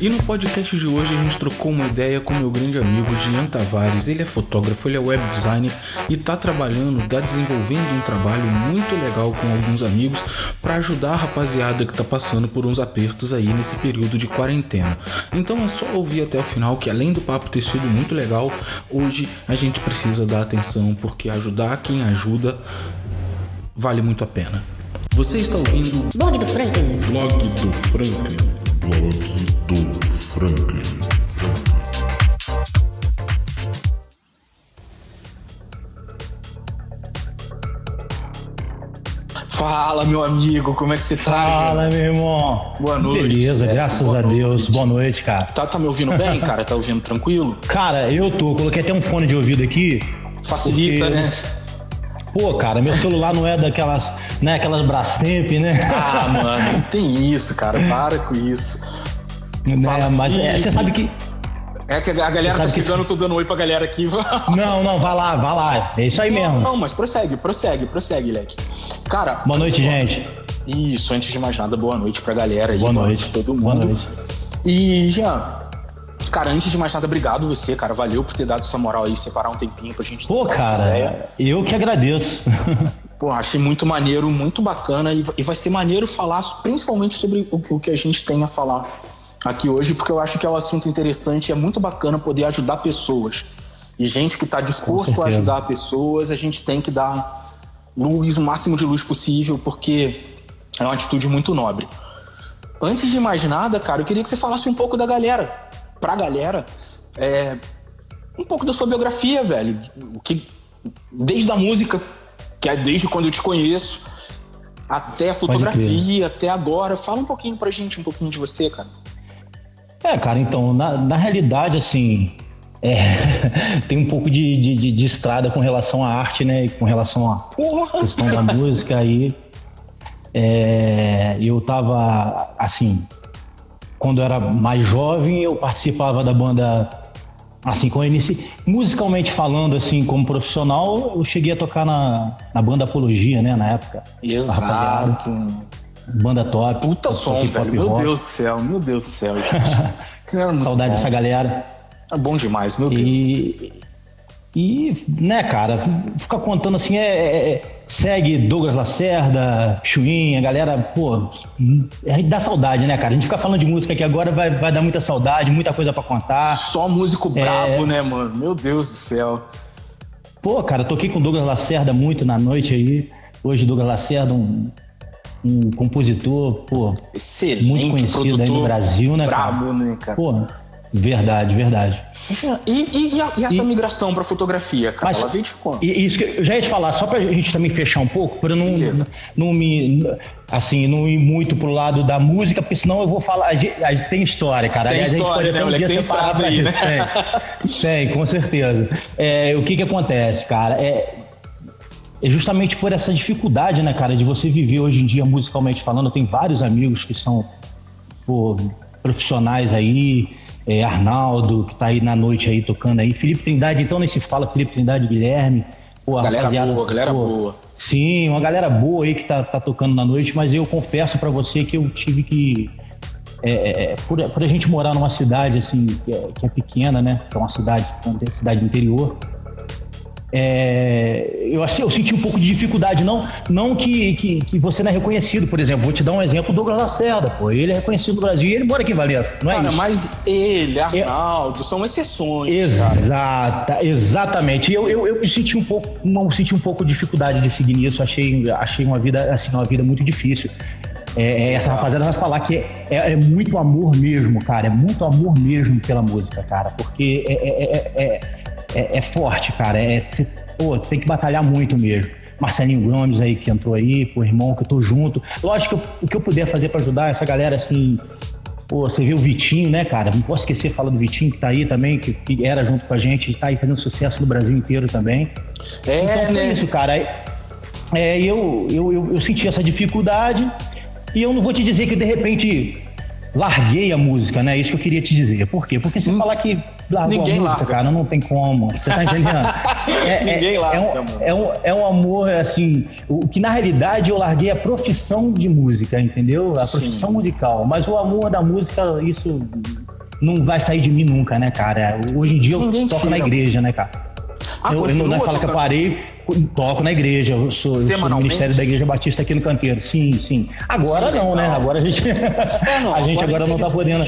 E no podcast de hoje a gente trocou uma ideia com meu grande amigo Jean Tavares. Ele é fotógrafo, ele é web designer e está trabalhando, está desenvolvendo um trabalho muito legal com alguns amigos para ajudar a rapaziada que está passando por uns apertos aí nesse período de quarentena. Então é só ouvir até o final que além do papo ter sido muito legal, hoje a gente precisa dar atenção porque ajudar quem ajuda vale muito a pena. Você está ouvindo Blog do Franklin. Blog do Franklin. Do Franklin. Fala, meu amigo, como é que você tá? Fala, meu irmão. Boa noite. Beleza, É, graças a Deus. Boa noite, cara. Tá, tá me ouvindo bem, cara? Tá ouvindo tranquilo? Cara, eu tô. Coloquei até um fone de ouvido aqui. Facilita, Porque- né? Pô, cara, meu celular não é daquelas, né, aquelas Brastemp, né? Ah, mano, não tem isso, cara. Para com isso. Né, Mas é, você sabe que. É que a galera tá Sabe que- chegando, tô dando oi pra galera aqui. Não, não, vai lá, vai lá. É isso aí mesmo. Não, mas prossegue, prossegue, prossegue, Leque. Cara, Boa noite, gente. isso, antes de mais nada, boa noite pra galera aí. Boa noite. pra todo mundo. Boa noite. E, Jean, cara, antes de mais nada, obrigado você, cara. Valeu por ter dado essa moral aí, separar um tempinho pra gente Pô, essa ideia. cara, eu que agradeço. Porra, achei muito maneiro, muito bacana e, vai ser maneiro falar principalmente sobre o, que a gente tem a falar aqui hoje, porque eu acho que é um assunto interessante e é muito bacana poder ajudar pessoas. E gente que está disposto a ajudar pessoas, a gente tem que dar luz, o máximo de luz possível, porque é uma atitude muito nobre. Antes de mais nada, cara, eu queria que você falasse um pouco da galera. Pra galera, é, um pouco da sua biografia, velho. O que, desde a música, que é desde quando eu te conheço, até a fotografia, até agora. Fala um pouquinho pra gente, um pouquinho de você, cara. É, cara, então, na, na realidade, assim, é, tem um pouco de, de, de- estrada com relação à arte, né? E com relação à Porra! questão da música aí. É, eu tava, assim, quando eu era mais jovem, eu participava da banda, assim, com inici... musicalmente falando, assim, como profissional, eu cheguei a tocar na, na banda Apologia, né, na época. Exato. Banda top. Puta som, velho. Meu rock. Deus do céu, meu Deus do céu. Muito Saudade bom. dessa galera. É bom demais, meu Deus. E, e, né, cara, ficar contando assim, é, é- é- segue Douglas Lacerda, Chuinha, galera, pô, a gente dá saudade, né, cara? A gente fica falando de música aqui agora, vai, vai dar muita saudade, muita coisa pra contar. Só músico brabo, né, mano? Meu Deus do céu. Pô, cara, toquei com Douglas Lacerda muito na noite aí. Hoje, Douglas Lacerda, um, um compositor, pô, Excelente muito conhecido aí no Brasil, né, cara? Brabo, né, cara? Pô, verdade, verdade. E, e- e a- e essa migração pra fotografia, cara? Mas- Ela veio de quando? E isso que eu já ia te falar, só pra gente também fechar um pouco, pra não, Beleza. não me. Assim, não ir muito pro lado da música, porque senão eu vou falar. A gente, a gente tem história, cara. Tem história, a gente né, pode até um moleque? dia Tem pra aí, isso. Tem, tem, com certeza. É, o que que acontece, cara? É, é justamente por essa dificuldade, né, cara, de você viver hoje em dia musicalmente falando. Eu tenho vários amigos que são pô, profissionais aí, é, Arnaldo, que tá aí na noite aí tocando aí, Felipe Trindade, então nem se fala Felipe Trindade, Guilherme. Pô, Galera boa, galera pô, boa. Sim, uma galera boa aí que tá, tá tocando na noite, mas eu confesso pra você que eu tive que. É, é, por, por a gente morar numa cidade assim, que é, que é pequena, né? Que é uma cidade, uma cidade interior. É, eu, eu senti um pouco de dificuldade, não, não que, que, que você não é reconhecido, por exemplo. Vou te dar um exemplo do Douglas Lacerda, pô. Ele é reconhecido no Brasil e ele mora aqui em Valença, não é Cara, isso? mas ele, Arnaldo, são exceções. cara. Exata, exatamente. Eu, eu, eu me senti um pouco, não senti um pouco de dificuldade de seguir nisso. Achei, achei uma vida assim, uma vida muito difícil. É, é, essa rapaziada vai falar que é, é, é muito amor mesmo, cara. É muito amor mesmo pela música, cara. Porque é, é, é, forte, cara. É, cê- pô, tem que batalhar muito mesmo. Marcelinho Gomes aí que entrou aí, pô, irmão, que eu tô junto. Lógico que eu- o que eu puder fazer pra ajudar essa galera assim, Pô, você viu o Vitinho, né, cara? Não posso esquecer de falar do Vitinho, que tá aí também, que, que era junto com a gente, tá aí fazendo sucesso no Brasil inteiro também. É, então foi né? isso, cara. É, eu, eu, eu, eu senti essa dificuldade e eu não vou te dizer que de repente larguei a música, né? Isso que eu queria te dizer. Por quê? Porque se falar que largou Ninguém a música, larga. cara, não tem como. Você tá entendendo? É, Ninguém larga, é um, amor. é, um, é um amor, assim, o que na realidade eu larguei a profissão de música, entendeu? A profissão musical. Mas o amor da música, isso não vai sair de mim nunca, né, cara? Hoje em dia eu Ninguém toco tira. na igreja, né, cara? Ah, eu, eu não é falar que eu parei, toco na igreja. Eu sou, eu sou do? Ministério da Igreja Batista aqui no Canteiro. Sim, sim. Agora não, né? Agora a gente, não, a gente agora agora não tá podendo.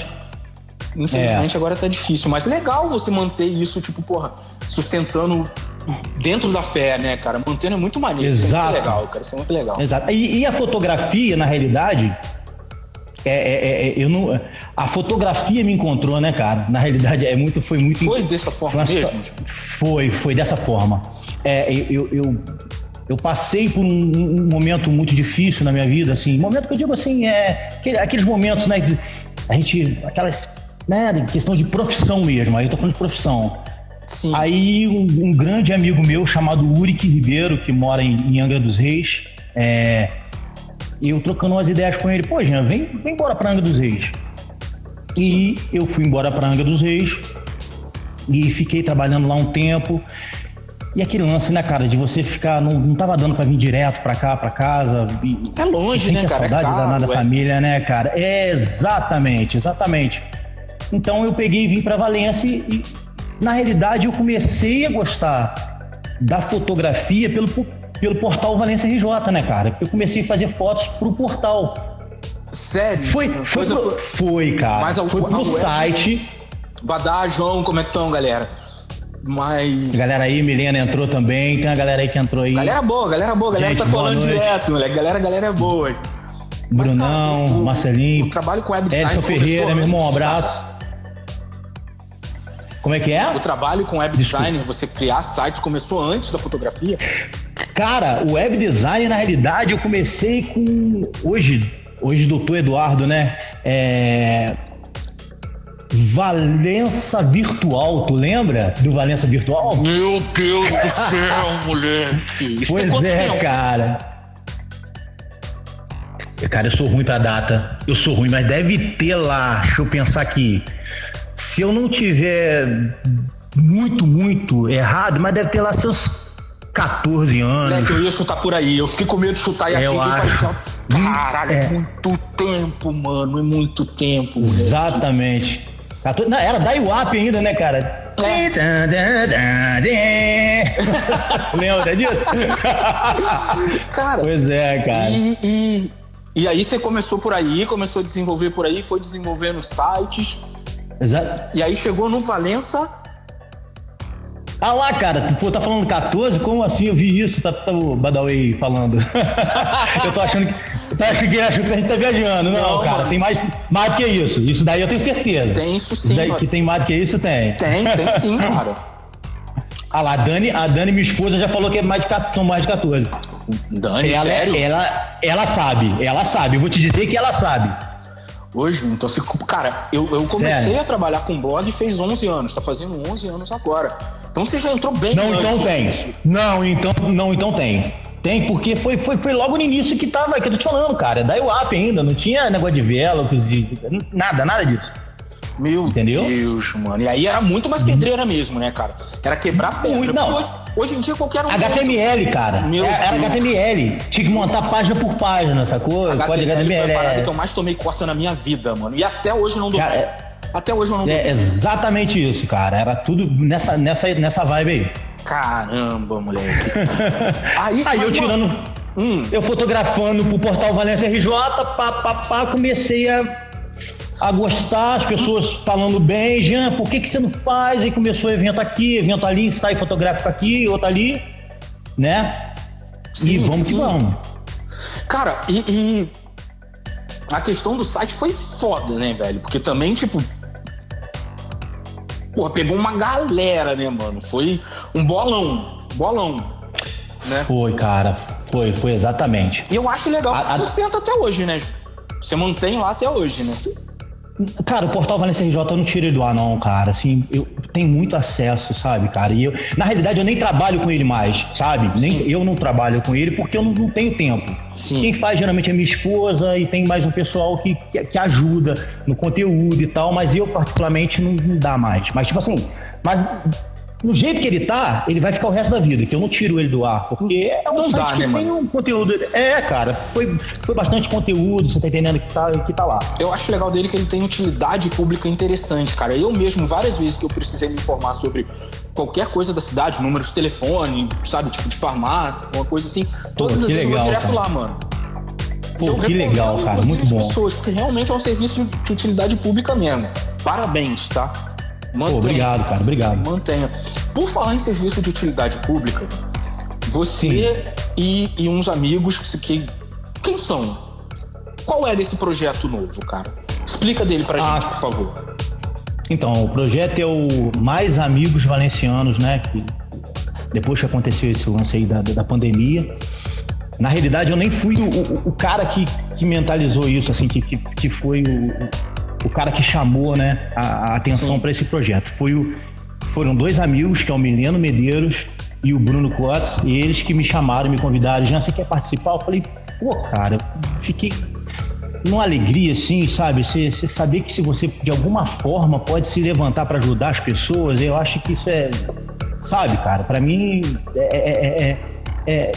infelizmente- É. agora tá difícil, mas legal você manter isso, tipo, porra, sustentando dentro da fé, né, cara? Mantendo é muito maneiro. Isso é Exato. muito legal, cara. Isso é muito legal. Exato. E, e a fotografia, na realidade, é, é- é- eu não, a fotografia me encontrou, né, cara? Na realidade, é muito, foi muito. Foi dessa forma foi mesmo? Foi, foi dessa forma. É, eu, eu, eu passei por um, um momento muito difícil na minha vida, assim, momento que eu digo assim, é aquele- aqueles momentos, né, que a gente, aquelas, né, de questão de profissão mesmo. Aí eu tô falando de profissão. Sim. Aí um, um grande amigo meu chamado Urique Ribeiro, que mora em, em Angra dos Reis, é, eu trocando umas ideias com ele, pô, Jean, vem, vem embora pra Angra dos Reis. E eu fui embora pra Angra dos Reis e fiquei trabalhando lá um tempo. E aquele lance, né, cara, de você ficar. Não, não tava dando pra vir direto pra cá, pra casa. E, É longe, sente né, a cara? É saudade caro, danada da é. família, né, cara? É, exatamente, exatamente. Então eu peguei e vim pra Valência e, e, na realidade, eu comecei a gostar da fotografia pelo, pelo portal Valência RJ, né, cara? Eu comecei a fazer fotos pro portal. Sério? Foi, foi, pro- foi cara. Mas a- foi a pro web- site. Badá, João, como é que estão, galera? Mas. Galera aí, Milena entrou também. Tem uma galera aí que entrou aí. Galera boa, galera boa, galera Gente, tá colando direto, moleque. Galera, galera é boa. Mas, Brunão, cara, o- Marcelinho. O trabalho com web design. Edson Ferreira, meu irmão, um abraço. Como é que é? O trabalho com web design, você criar sites, começou antes da fotografia? Cara, o web design, na realidade, eu comecei com. Hoje, hoje, doutor Eduardo, né? É. Valença Virtual, tu lembra do Valença Virtual? Meu Deus do céu, moleque. Isso Pois é, tempo? cara. Cara, eu sou ruim pra data. Eu sou ruim, mas deve ter lá. Deixa eu pensar aqui. Se eu não tiver muito, muito errado, mas deve ter lá seus 14 anos. Moleque, eu ia chutar por aí. Eu fiquei com medo de chutar e Eu acreditei acho. Caralho, é. É. muito tempo, mano. É muito tempo. moleque. Exatamente. 14 Não, era da IWAP ainda, né, cara? Lembra disso? Cara, pois é, cara. E, e, e aí você começou por aí, começou a desenvolver por aí, foi desenvolvendo sites. Exa- E aí chegou no Valença. Ah lá, cara, pô, tá falando 14? Como assim? Eu vi isso, tá, tá o Badawi falando. eu tô achando que. Tô achando que, que a gente tá viajando. Não, Não, cara, mano. tem mais, mais do que isso. Isso daí eu tenho certeza. Tem isso sim, Isso daí que tem mais do que isso, tem. Tem, tem sim, cara. Ah lá, a Dani, a Dani, minha esposa, já falou que é mais de, 14 são mais de 14. Dani, Ela, sério? ela, ela sabe, ela sabe. Eu vou te dizer que ela sabe. Hoje, então, se, cara, eu, eu comecei Sério? a trabalhar com blog fez 11 anos, tá fazendo 11 anos agora. Então você já entrou bem Não, então tem. Não, então, não, então tem. Tem, porque foi, foi, foi logo no início que tava, que eu tô te falando, cara. É da UAP ainda, não tinha negócio de vela, nada, nada disso. Meu Entendeu? Deus, mano. E aí era muito mais pedreira mesmo, né, cara? Era quebrar pedra. Não. Hoje, hoje em dia qualquer um. HTML, cara. Meu Era, era. HTML. Tinha que montar página por página, sacou? Código HTML foi a HTML. parada É, que eu mais tomei coça na minha vida, mano. E até hoje eu não dou. Cara, é- Até hoje eu não dou. é exatamente isso, cara. Era tudo nessa, nessa, nessa vibe aí. Caramba, moleque. aí, Aí eu tirando. Hum. Eu fotografando pro portal Valência RJ, pá, pá, pá, comecei a, a gostar, as pessoas falando bem, Jean, por que, que você não faz? Aí começou evento aqui, evento ali, ensaio fotográfico aqui, outro ali, né? e Sim, vamos que sim. vamos. Cara, e, e a questão do site foi foda, né, velho? Porque também, tipo. Pô, pegou uma galera, né, mano? Foi um bolão. Bolão. Né? Foi, cara, foi, foi exatamente. E eu acho legal que A- a- se sustenta até hoje, né? Você mantém lá até hoje, né? Cara, o portal Valência RJ eu não tiro ele do ar, não, cara. Assim, eu tenho muito acesso, sabe, cara? E eu, na realidade, eu nem trabalho com ele mais, sabe? Nem, eu não trabalho com ele porque eu não, não tenho tempo. Sim. Quem faz geralmente é minha esposa e tem mais um pessoal que, que, que ajuda no conteúdo e tal, mas eu, particularmente, não, não dá mais. Mas, tipo assim, mas no jeito que ele tá, ele vai ficar o resto da vida, que eu não tiro ele do ar, porque é um não site dá, que né, tem mano? um conteúdo. É, cara, foi, foi bastante conteúdo, você tá entendendo que tá, que tá lá. Eu acho legal dele que ele tem utilidade pública interessante, cara. Eu mesmo, várias vezes que eu precisei me informar sobre qualquer coisa da cidade, números de telefone, sabe, tipo de farmácia, alguma coisa assim, todas Pô, as vezes legal, eu vou direto cara. lá, mano. Pô, eu que legal, cara, muito bom. pessoas, porque realmente é um serviço de, de utilidade pública mesmo. Parabéns, tá? Mantenha. Pô, obrigado, cara. Obrigado. Mantenha. Por falar em serviço de utilidade pública, você e, e, uns amigos que. Quem são? Qual é desse projeto novo, cara? Explica dele pra ah, gente, por favor. Então, o projeto é o Mais Amigos Valencianos, né? Que depois que aconteceu esse lance aí da, da pandemia. Na realidade, eu nem fui o, o, o cara que, que mentalizou isso, assim, que, que, que foi o, o cara que chamou né, a, a atenção para esse projeto. Foi o, foram dois amigos, que é o Mileno Medeiros e o Bruno Coates, e eles que me chamaram, me convidaram. Já você quer participar? Eu falei, pô, cara, fiquei numa alegria, assim, sabe? Você, você saber que se você, de alguma forma, pode se levantar para ajudar as pessoas, eu acho que isso é. Sabe, cara? Para mim, é, é, é, é,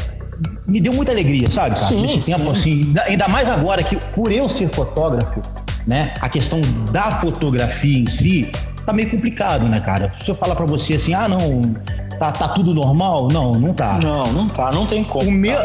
me deu muita alegria, sabe, cara? Sim, Nesse sim. tempo, assim, ainda mais agora que, por eu ser fotógrafo, né? A questão da fotografia em si tá meio complicado, né, cara? Se eu falar para você assim, ah, não, tá, tá tudo normal? Não, não tá. Não, não tá, não tem como. O meu,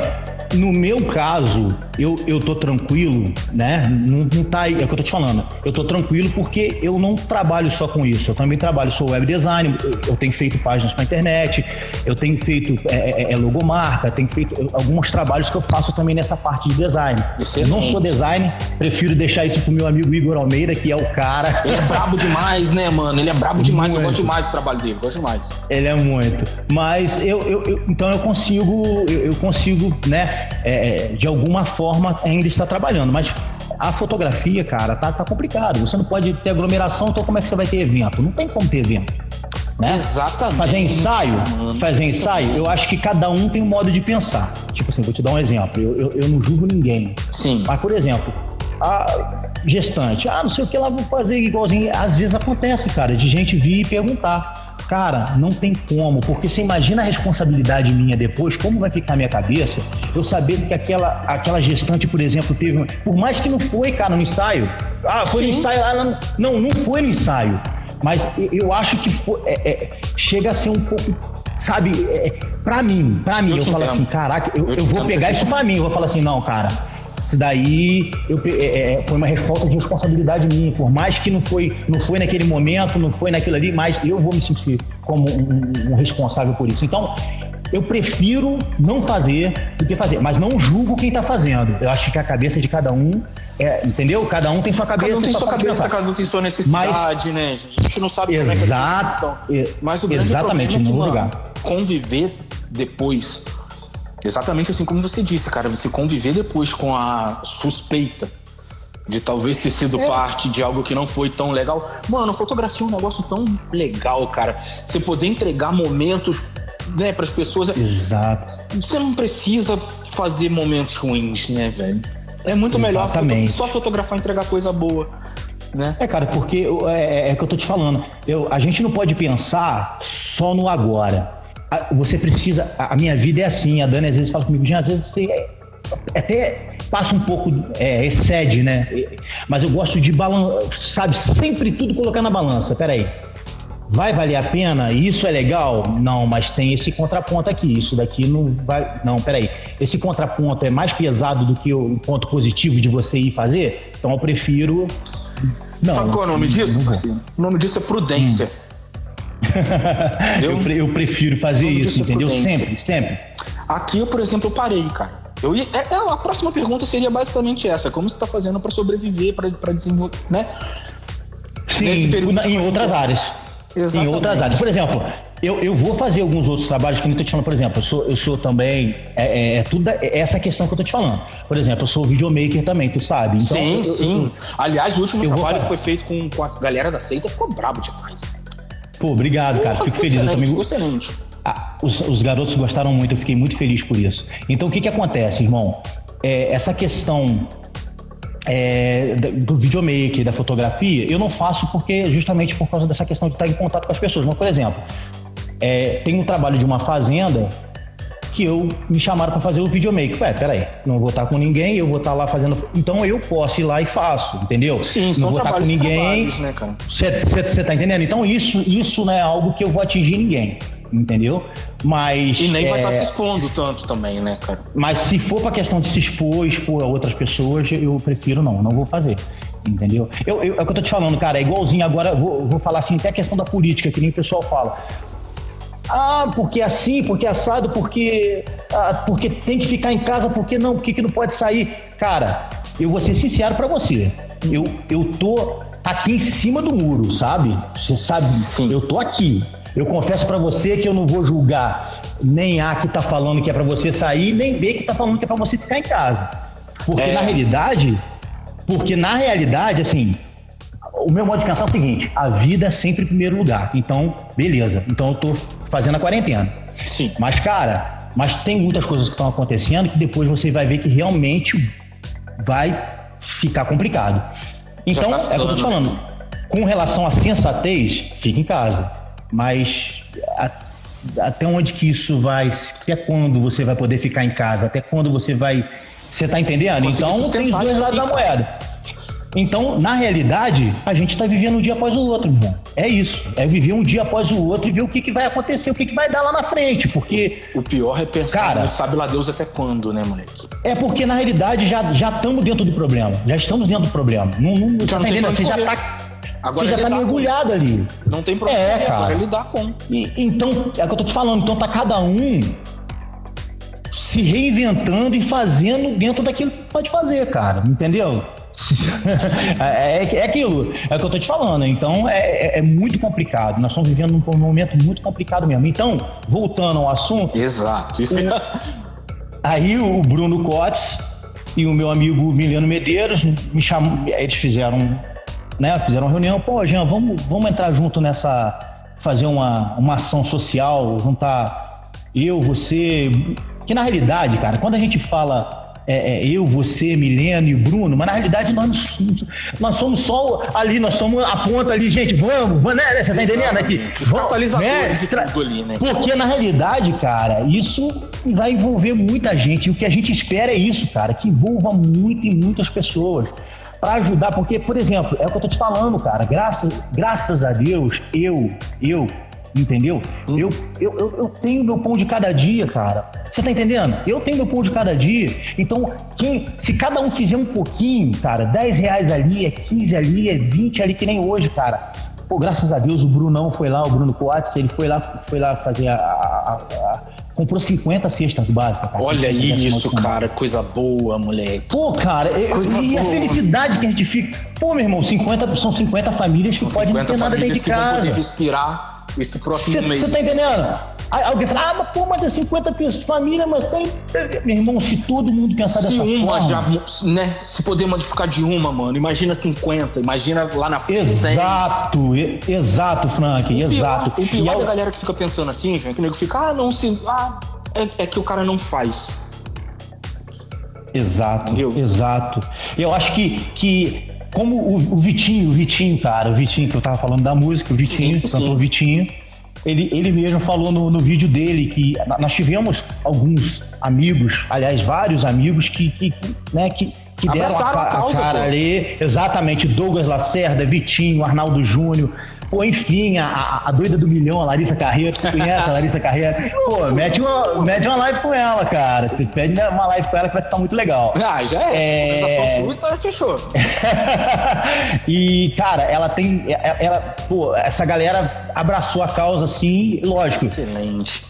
no meu caso, eu, eu tô tranquilo, né? Não, não tá aí, é o que eu tô te falando. Eu tô tranquilo porque eu não trabalho só com isso. Eu também trabalho, sou web design, eu, eu tenho feito páginas pra internet, eu tenho feito é, é, é logomarca, tenho feito alguns trabalhos que eu faço também nessa parte de design. Excelente. Eu não sou design, prefiro deixar isso pro meu amigo Igor Almeida, que é o cara. Ele é brabo demais, né, mano? Ele é brabo demais, muito. eu gosto demais do trabalho dele, gosto demais. Ele é muito. Mas eu, eu, eu então eu consigo, eu, eu consigo, né? é, de alguma forma ainda está trabalhando. Mas a fotografia, cara, tá, tá complicado. Você não pode ter aglomeração, então como é que você vai ter evento? Não tem como ter evento. Né? Exatamente. Fazer ensaio, fazer ensaio, eu acho que cada um tem um modo de pensar. Tipo assim, vou te dar um exemplo. Eu, eu, eu não julgo ninguém. Sim. Mas, por exemplo, a gestante, ah, não sei o que lá, vou fazer igualzinho. Às vezes acontece, cara, de gente vir e perguntar. Cara, não tem como, porque você imagina a responsabilidade minha depois, como vai ficar a minha cabeça, eu saber que aquela, aquela gestante, por exemplo, teve. Por mais que não foi, cara, no ensaio. Ah, foi Sim. no ensaio. Ah, não, não foi no ensaio. Mas eu acho que foi, é, é, chega a ser um pouco sabe, é, pra mim, pra mim, eu, eu falo assim, caraca, eu, eu, eu vou pegar isso pra mim, eu vou falar assim, não, cara, isso daí eu, é, é, foi uma falta de responsabilidade minha. Por mais que não foi, não foi naquele momento, não foi naquilo ali, mas eu vou me sentir como um, um responsável por isso. Então, eu prefiro não fazer do que fazer, mas não julgo quem está fazendo. Eu acho que a cabeça de cada um é, entendeu? Cada um tem sua cabeça. Cada um tem sua cabeça, cada um tem sua necessidade, mas, né? A gente não sabe exato, como é que é Mas o exatamente, problema é que, no lugar. conviver depois Exatamente assim como você disse, cara. Você conviver depois com a suspeita de talvez ter sido é. parte de algo que não foi tão legal. Mano, fotografia é um negócio tão legal, cara. Você poder entregar momentos né, para as pessoas. Exato. Você não precisa fazer momentos ruins, né, velho? É muito Exatamente. melhor só fotografar e entregar coisa boa. Né? É, cara, porque é, é, é que eu tô te falando. Eu, a gente não pode pensar só no agora você precisa. A minha vida é assim. A Dani às vezes fala comigo, às vezes você até passa um pouco, é, excede, né? Mas eu gosto de balançar, sabe, sempre tudo colocar na balança. Peraí. Vai valer a pena? Isso é legal? Não, mas tem esse contraponto aqui. Isso daqui não vai. Não, peraí. Esse contraponto é mais pesado do que o ponto positivo de você ir fazer? Então eu prefiro. Não, Sabe qual é o nome disso? o nome disso é prudência. Hum. Eu, eu, prefiro fazer isso, entendeu? Sempre, sempre. Aqui eu, por exemplo, eu parei, cara. Eu ia, é, é, a próxima pergunta seria basicamente essa: como você está fazendo para sobreviver, para desenvolver, né? Sim, em outras áreas. Exatamente. Em outras áreas. Por exemplo, Eu, eu vou fazer alguns outros trabalhos que eu tô te falando, por exemplo, eu sou, eu sou também. É, é, é tudo é essa questão que eu tô te falando. Por exemplo, eu sou videomaker também, tu sabe. Então, sim, eu, sim. Eu, Aliás, o último trabalho que foi feito com, com a galera da seita ficou brabo demais. Pô, obrigado, cara. Fico feliz. Eu também... Excelente. Ah, os, os, garotos gostaram muito, eu fiquei muito feliz por isso. Então, o que que acontece, irmão? É, essa questão é, do videomaker, da fotografia, eu não faço porque justamente por causa dessa questão de estar em contato com as pessoas. Mas, por exemplo, é, tem um trabalho de uma fazenda que eu me chamaram para fazer o videomaker. Ué, peraí, não vou estar com ninguém, eu vou estar lá fazendo. Então eu posso ir lá e faço, entendeu? Sim, não são vou estar com ninguém. Né, Você tá entendendo? Então isso, isso não é algo que eu vou atingir ninguém. Entendeu? Mas. E nem é, vai estar se expondo tanto também, né, cara? Mas se for pra questão de se expor, expor a outras pessoas, eu prefiro não, não vou fazer. Entendeu? Eu, eu, é o que eu tô te falando, cara, é igualzinho agora, vou, vou falar assim, até a questão da política, que nem o pessoal fala. Ah, porque é assim, porque é assado, porque, ah, porque tem que ficar em casa, porque não, porque que não pode sair. Cara, eu vou ser sincero para você. Eu, eu tô aqui em cima do muro, sabe? Você sabe, Sim. eu tô aqui. Eu confesso para você que eu não vou julgar nem A que tá falando que é para você sair, nem B que tá falando que é para você ficar em casa. Porque é. na realidade, porque na realidade, assim, o meu modo de pensar é o seguinte: a vida é sempre em primeiro lugar. Então, beleza. Então eu tô fazendo a quarentena. Sim. Mas, cara, mas tem muitas coisas que estão acontecendo que depois você vai ver que realmente vai ficar complicado. Então, tá é o que eu tô te falando. Com relação à sensatez, fica em casa. Mas a, até onde que isso vai? Até quando você vai poder ficar em casa? Até quando você vai. Você tá entendendo? Então tem os dois lados da moeda. Então, na realidade, a gente está vivendo um dia após o outro, irmão. É isso. É viver um dia após o outro e ver o que, que vai acontecer, o que, que vai dar lá na frente. Porque. O pior é pensar, cara, sabe lá Deus até quando, né, moleque? É porque, na realidade, já, já estamos dentro do problema. Já estamos dentro do problema. Não, não, você tá entendendo? Você já tá. Agora você já tá mergulhado com. ali. Não tem problema. É, cara. Agora é lidar com. E, então, é o que eu tô te falando. Então tá cada um se reinventando e fazendo dentro daquilo que pode fazer, cara. Entendeu? É, é, é, aquilo, é o que eu tô te falando. Então é, é, é, muito complicado. Nós estamos vivendo um momento muito complicado mesmo. Então, voltando ao assunto. Exato. O, aí o Bruno Cotes e o meu amigo Mileno Medeiros me chamam, eles fizeram, né? Fizeram uma reunião. Pô, Jean, vamos, vamos entrar junto nessa. fazer uma, uma ação social, juntar eu, você. Que na realidade, cara, quando a gente fala é, é, eu, você, Milena e Bruno, mas na realidade nós, nós somos só ali, nós somos a ponta ali, gente, vamos, vamos né? Você tá entendendo aqui? Os né? ali, né? Porque na realidade, cara, isso vai envolver muita gente. E o que a gente espera é isso, cara, que envolva muito e muitas pessoas para ajudar, porque, por exemplo, é o que eu tô te falando, cara, graças, graças a Deus, eu, eu Entendeu? Hum. Eu, eu, eu, eu, tenho meu pão de cada dia, cara. Você tá entendendo? Eu tenho meu pão de cada dia. Então, quem, se cada um fizer um pouquinho, cara, 10 reais ali, é 15 ali, é 20 ali, que nem hoje, cara. Pô, graças a Deus o Brunão foi lá, o Bruno Coates, ele foi lá, foi lá fazer a, a, a comprou 50 cestas básicas. Cara, Olha isso, cara, coisa boa, moleque. Pô, cara, coisa e boa. a felicidade que a gente fica. Pô, meu irmão, 50, são 50 famílias que podem não ter nada dentro de casa. Vão poder respirar esse próximo mês. Você tá entendendo? Aí alguém fala, ah, mas, pô, mas é 50 pessoas de família, mas tem. Meu irmão, se todo mundo pensar se dessa uma forma. Já, né? Se poder modificar de uma, mano, imagina 50, imagina lá na frente. Exato, 100. exato, Frank, o exato. Pior, o pior e da galera que fica pensando assim, gente, que o nego fica, ah, não, se. Ah, é, é que o cara não faz. Exato, Entendeu? exato. Eu acho que, que como o, o, Vitinho, o Vitinho, cara, o Vitinho que eu tava falando da música, o Vitinho, sim, cantor Vitinho, ele, ele mesmo falou no, no vídeo dele que nós tivemos alguns amigos, aliás, vários amigos que, que né, que, que deram a, a, causa, a cara pô. ali. Exatamente, Douglas Lacerda, Vitinho, Arnaldo Júnior. Pô, enfim, a, a doida do milhão, a Larissa Carreira, tu conhece a Larissa Carreira? Pô, mete uma, mete uma live com ela, cara. Pede uma live com ela que vai ficar muito legal. Ah, já é. é... Sua, então fechou. e, cara, ela tem. Ela, pô, essa galera abraçou a causa assim, lógico. Excelente.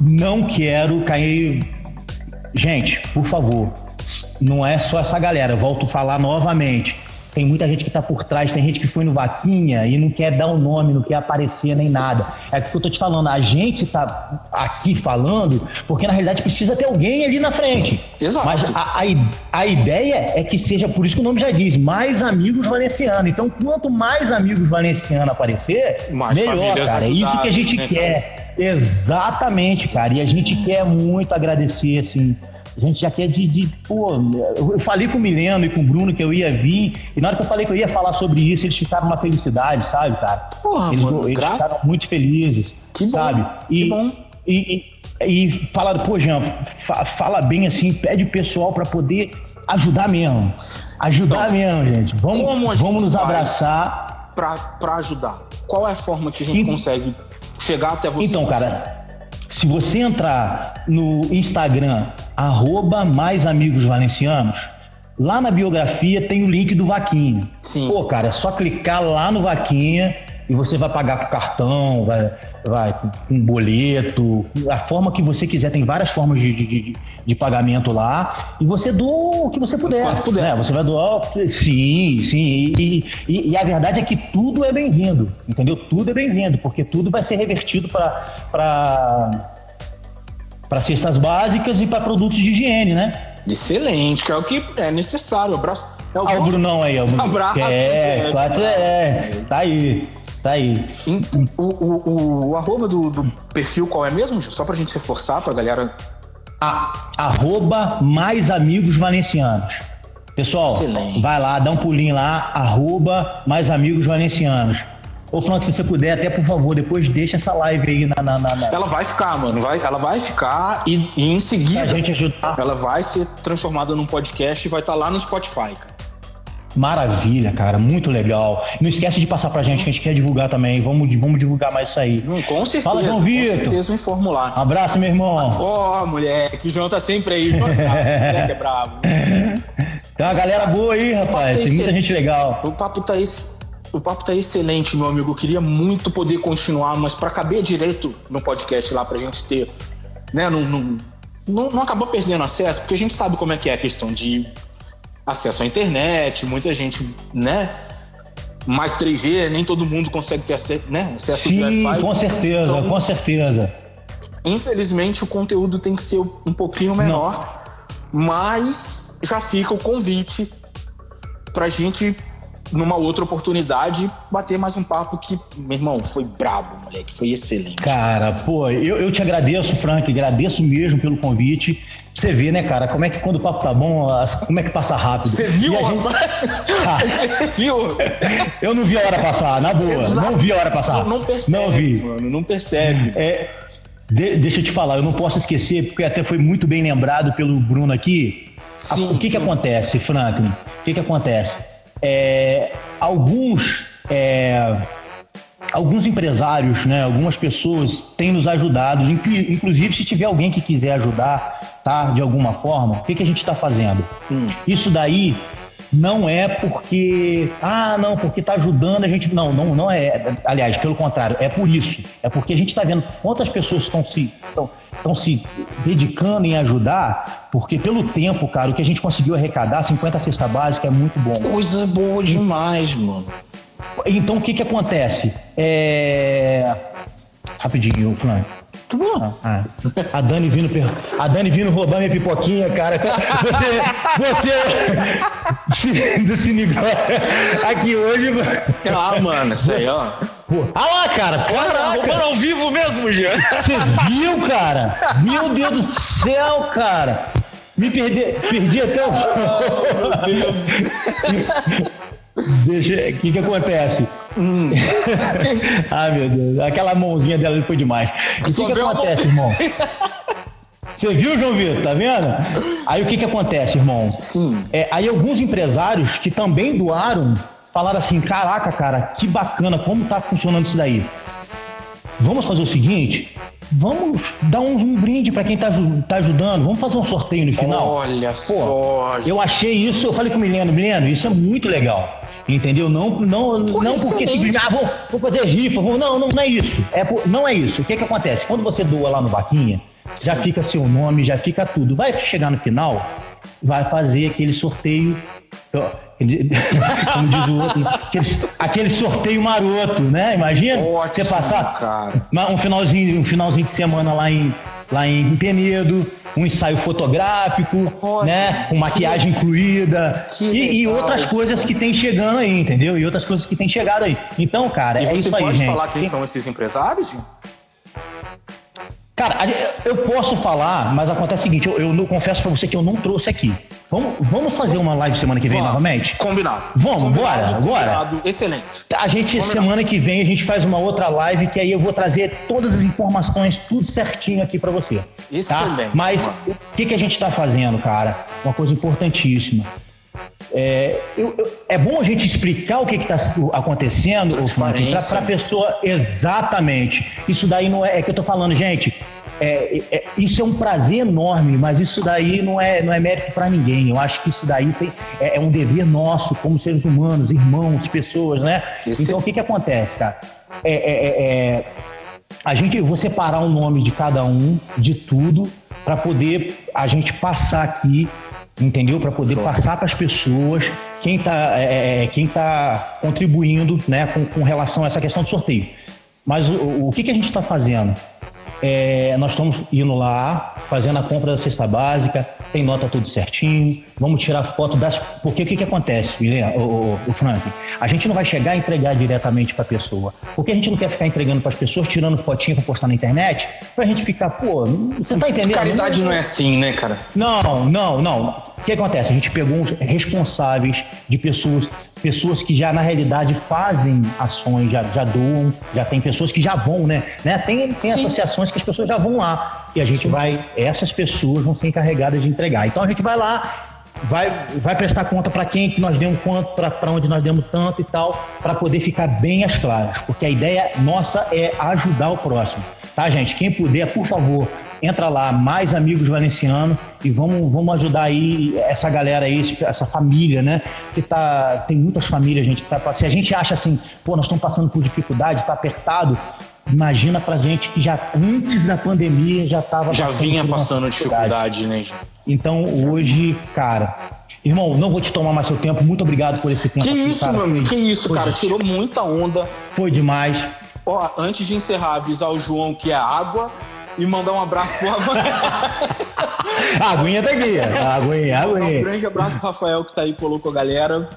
Não quero cair. Gente, por favor, não é só essa galera, volto a falar novamente tem muita gente que está por trás, tem gente que foi no Vaquinha e não quer dar o um nome, não quer aparecer nem nada. É o que eu tô te falando, a gente está aqui falando porque na realidade precisa ter alguém ali na frente. Exato. Mas a, a, a ideia é que seja, por isso que o nome já diz, mais amigos valencianos. Então, quanto mais amigos valencianos aparecer, mais melhor, cara. É isso que a gente né, quer. Exatamente, cara. E a gente quer muito agradecer, assim, a gente já quer de, de, pô, eu falei com o Mileno e com o Bruno que eu ia vir, e na hora que eu falei que eu ia falar sobre isso, eles ficaram uma felicidade, sabe, cara? Porra, eles, mano, eles ficaram muito felizes, que sabe? Bom, e, que bom. E, e, e falaram, pô, Jean, fa, fala bem assim, pede o pessoal para poder ajudar mesmo. Ajudar então, mesmo, gente. Vamos, vamos nos abraçar. Para ajudar. Qual é a forma que a gente e, consegue chegar até você? Então, cara, se você entrar no Instagram, arroba mais amigos valencianos, lá na biografia tem o link do Vaquinha. Sim. Pô, cara, é só clicar lá no Vaquinha e você vai pagar com cartão, vai, vai com boleto, a forma que você quiser, tem várias formas de, de, de pagamento lá, e você doa o que você puder. Quanto puder. Né? Você vai doar. Sim, sim. E, e, e a verdade é que tudo é bem-vindo, entendeu? Tudo é bem-vindo, porque tudo vai ser revertido para para cestas básicas e para produtos de higiene, né? Excelente, que é o que é necessário. Abraço. É o, ah, o Brunão aí, ó. Abraço. É, quatro, é, tá aí. Tá aí. O, o, o, o arroba do, do, perfil qual é mesmo? Só pra gente reforçar pra galera. A, arroba mais amigos valencianos. Pessoal, Excelente. vai lá, dá um pulinho lá, arroba mais amigos valencianos. Ô, Frank, se você puder, até por favor, depois deixa essa live aí na. na, na, na... Ela vai ficar, mano. Vai, ela vai ficar e, e em seguida. a gente ajudar. Ela vai ser transformada num podcast e vai estar tá lá no Spotify, cara. Maravilha, cara, muito legal. Não esquece de passar pra gente, que a gente quer divulgar também. Vamos, vamos divulgar mais isso aí. Hum, com certeza. Fala, João Vitor. Com certeza, formular. Um abraço, meu irmão. Ó, oh, moleque, o João tá sempre aí. João, é bravo. Tem uma galera boa aí, rapaz. Tem muita gente legal. O papo tá esse. O papo tá excelente, meu amigo. Eu queria muito poder continuar, mas para caber direito no podcast lá, pra gente ter. Né, não, não, não, não acabou perdendo acesso, porque a gente sabe como é que é a questão de acesso à internet, muita gente, né? Mais 3G, nem todo mundo consegue ter acesso, né? acesso Sim, Wi-Fi. com certeza, então, com certeza. Infelizmente, o conteúdo tem que ser um pouquinho menor, Não. mas já fica o convite pra gente numa outra oportunidade, bater mais um papo que, meu irmão, foi brabo, moleque, foi excelente. Cara, pô, eu, eu te agradeço, Frank, agradeço mesmo pelo convite. Você vê, né, cara, como é que quando o papo tá bom, as, como é que passa rápido. Você viu, gente... ah, Você viu? Eu não vi a hora passar, na boa. Exato. Não vi a hora passar. Não, não percebe, não vi. mano, não percebe. É, de, deixa eu te falar, eu não posso esquecer, porque até foi muito bem lembrado pelo Bruno aqui. Sim, o que sim. que acontece, Franklin? O que que acontece? É, alguns é, alguns empresários, né, algumas pessoas têm nos ajudado, inclusive se tiver alguém que quiser ajudar, tá, de alguma forma, o que, que a gente está fazendo? Hum. Isso daí não é porque ah não porque está ajudando a gente. Não não não é. Aliás pelo contrário é por isso. É porque a gente está vendo quantas pessoas estão se estão se dedicando em ajudar porque pelo tempo cara o que a gente conseguiu arrecadar 50 cesta básica é muito bom. Coisa boa demais mano. Então o que que acontece? É rapidinho Flan muito bom. Ah, a Dani vindo, a Dani vindo roubar minha pipoquinha, cara. Você, você do Cine aqui hoje. Ah, mano, isso aí, ó. Pô, ah lá, cara. Caraca. ao vivo mesmo, já. Você viu, cara? Meu Deus do céu, cara. Me perdi, perdi até o. Oh, meu Deus. O que que acontece? Hum. ah, meu Deus, aquela mãozinha dela foi demais. E o que que acontece, irmão? Você viu, João Vitor? Tá vendo? Aí o que que acontece, irmão? Sim. É, aí alguns empresários que também doaram falaram assim: caraca, cara, que bacana, como tá funcionando isso daí. Vamos fazer o seguinte: vamos dar um, um brinde para quem tá, tá ajudando, vamos fazer um sorteio no final. Olha Pô, só. Eu achei isso, eu falei com o Mileno, Mileno, isso é muito legal. Entendeu? Não, não, não porque simplesmente, ah, vou, vou fazer rifa, vou, não, não, não é isso. É, não é isso. O que que acontece? Quando você doa lá no Vaquinha, já fica seu nome, já fica tudo. Vai chegar no final, vai fazer aquele sorteio. como diz o outro, aquele, aquele sorteio maroto, né? Imagina Ótimo, você passar cara. um finalzinho, um finalzinho de semana lá em, lá em Penedo, um ensaio fotográfico, Olha, né? Com maquiagem que, incluída e, e, outras coisas que tem chegando aí, entendeu? E outras coisas que tem chegado aí. Então, cara, e é isso aí, gente. Você pode falar quem são esses empresários? Gente? Cara, eu posso falar, mas acontece o seguinte, eu, eu não, confesso para você que eu não trouxe aqui. Vamos, vamos fazer uma live semana que vem vamos. novamente? Combinado. Vamos, combinado, bora, bora. Excelente. A gente, combinado. semana que vem, a gente faz uma outra live que aí eu vou trazer todas as informações, tudo certinho aqui para você. Tá? Excelente. Tá? Mas o que, que a gente está fazendo, cara? Uma coisa importantíssima. É, eu, eu, é bom a gente explicar o que está acontecendo, para a pessoa exatamente. Isso daí não é, é que eu estou falando, gente. É, é, isso é um prazer enorme, mas isso daí não é, não é mérito para ninguém. Eu acho que isso daí tem, é, é, um dever nosso, como seres humanos, irmãos, pessoas, né? Esse... Então o que, que acontece, cara? É, é, é, a gente, vou separar o nome de cada um, de tudo, para poder a gente passar aqui entendeu? Para poder passar para as pessoas quem está é, é, quem tá contribuindo né, com, com, relação a essa questão do sorteio. Mas o, o que, que a gente está fazendo? É, nós estamos indo lá, fazendo a compra da cesta básica, tem nota tudo certinho, vamos tirar foto das. Porque o que, que acontece, o, o, o Frank? A gente não vai chegar e entregar diretamente para a pessoa. Porque a gente não quer ficar entregando para as pessoas, tirando fotinha para postar na internet, para a gente ficar, pô, você tá entendendo? Caridade não é assim, né, cara? Não, não, não. O que acontece? A gente pegou os responsáveis de pessoas, pessoas que já na realidade fazem ações, já, já doam, já tem pessoas que já vão, né? né? Tem, tem associações que as pessoas já vão lá e a gente Sim. vai, essas pessoas vão ser encarregadas de entregar. Então a gente vai lá, vai, vai prestar conta para quem que nós demos quanto, para onde nós demos tanto e tal, para poder ficar bem às claras, porque a ideia nossa é ajudar o próximo. Tá, gente? Quem puder, por favor, entra lá, mais amigos valencianos e vamos, vamos ajudar aí essa galera aí, essa família, né? Que tá, tem muitas famílias, gente. Tá, se a gente acha assim, pô, nós estamos passando por dificuldade, tá apertado, imagina pra gente que já antes da pandemia já tava já vinha passando dificuldade, dificuldade, né? Então hoje, cara, Irmão, não vou te tomar mais seu tempo. Muito obrigado por esse tempo. Que aqui, isso, cara. meu amigo. Que isso, cara. Tirou muita onda. Foi demais. Ó, antes de encerrar, avisar o João que é água e mandar um abraço pro Rafael. a aguinha tá aqui, a aguinha, a aguinha. Um grande abraço pro Rafael que tá aí, colocou a galera.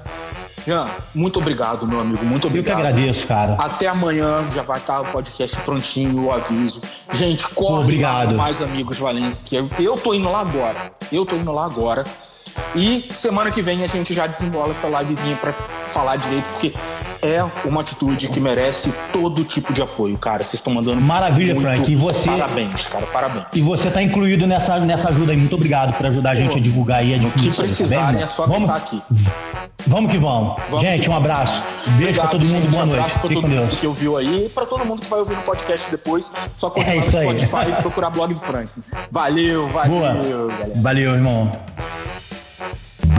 Jean, muito obrigado, meu amigo. Muito obrigado. Eu que agradeço, cara. Até amanhã já vai estar o podcast prontinho, o aviso. Gente, corre obrigado. mais amigos Valência, que eu, eu tô indo lá agora. Eu tô indo lá agora. E semana que vem a gente já desenrola essa livezinha para falar direito, porque é uma atitude que merece todo tipo de apoio, cara. Vocês estão mandando. Maravilha, Frank. E você. Parabéns, cara, parabéns. E você tá incluído nessa, nessa ajuda aí. Muito obrigado por ajudar a gente Pô, a divulgar aí a difundir. Se precisarem, tá é só vamos, aqui. Vamos que vamos. vamos gente, que um abraço. Beijo pra todo mundo, gente, boa um noite. Pra todo mundo que ouviu aí e pra todo mundo que vai ouvir no podcast depois. Só continuar é no Spotify e procurar blog do Frank. Valeu, valeu, boa. galera. Valeu, irmão.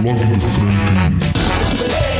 Blog do Frank.